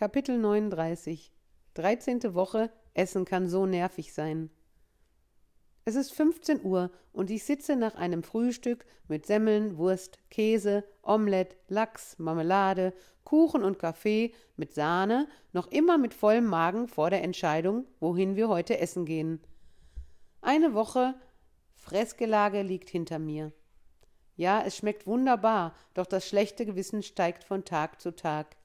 Kapitel 39 13. Woche Essen kann so nervig sein. Es ist 15 Uhr und ich sitze nach einem Frühstück mit Semmeln, Wurst, Käse, Omelett, Lachs, Marmelade, Kuchen und Kaffee mit Sahne, noch immer mit vollem Magen vor der Entscheidung, wohin wir heute essen gehen. Eine Woche Fressgelage liegt hinter mir. Ja, es schmeckt wunderbar, doch das schlechte Gewissen steigt von Tag zu Tag.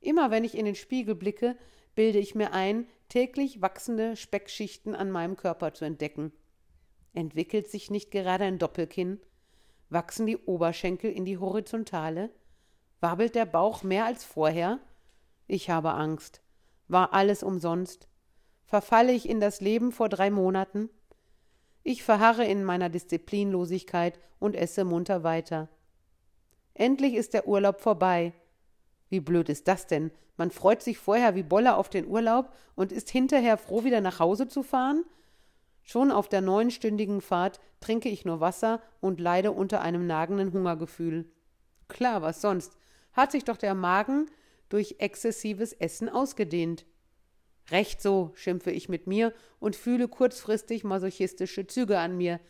Immer wenn ich in den Spiegel blicke, bilde ich mir ein, täglich wachsende Speckschichten an meinem Körper zu entdecken. Entwickelt sich nicht gerade ein Doppelkinn? Wachsen die Oberschenkel in die Horizontale? Wabbelt der Bauch mehr als vorher? Ich habe Angst. War alles umsonst? Verfalle ich in das Leben vor drei Monaten? Ich verharre in meiner Disziplinlosigkeit und esse munter weiter. Endlich ist der Urlaub vorbei. Wie blöd ist das denn? Man freut sich vorher wie Bolle auf den Urlaub und ist hinterher froh, wieder nach Hause zu fahren? Schon auf der neunstündigen Fahrt trinke ich nur Wasser und leide unter einem nagenden Hungergefühl. Klar, was sonst? Hat sich doch der Magen durch exzessives Essen ausgedehnt. Recht so, schimpfe ich mit mir und fühle kurzfristig masochistische Züge an mir.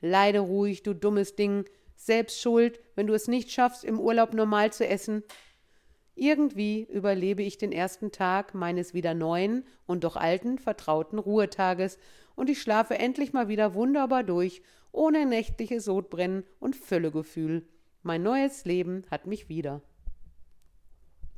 Leide ruhig, du dummes Ding. Selbst schuld, wenn du es nicht schaffst, im Urlaub normal zu essen. Irgendwie überlebe ich den ersten Tag meines wieder neuen und doch alten, vertrauten Ruhetages und ich schlafe endlich mal wieder wunderbar durch, ohne nächtliches Sodbrennen und Völlegefühl. Mein neues Leben hat mich wieder.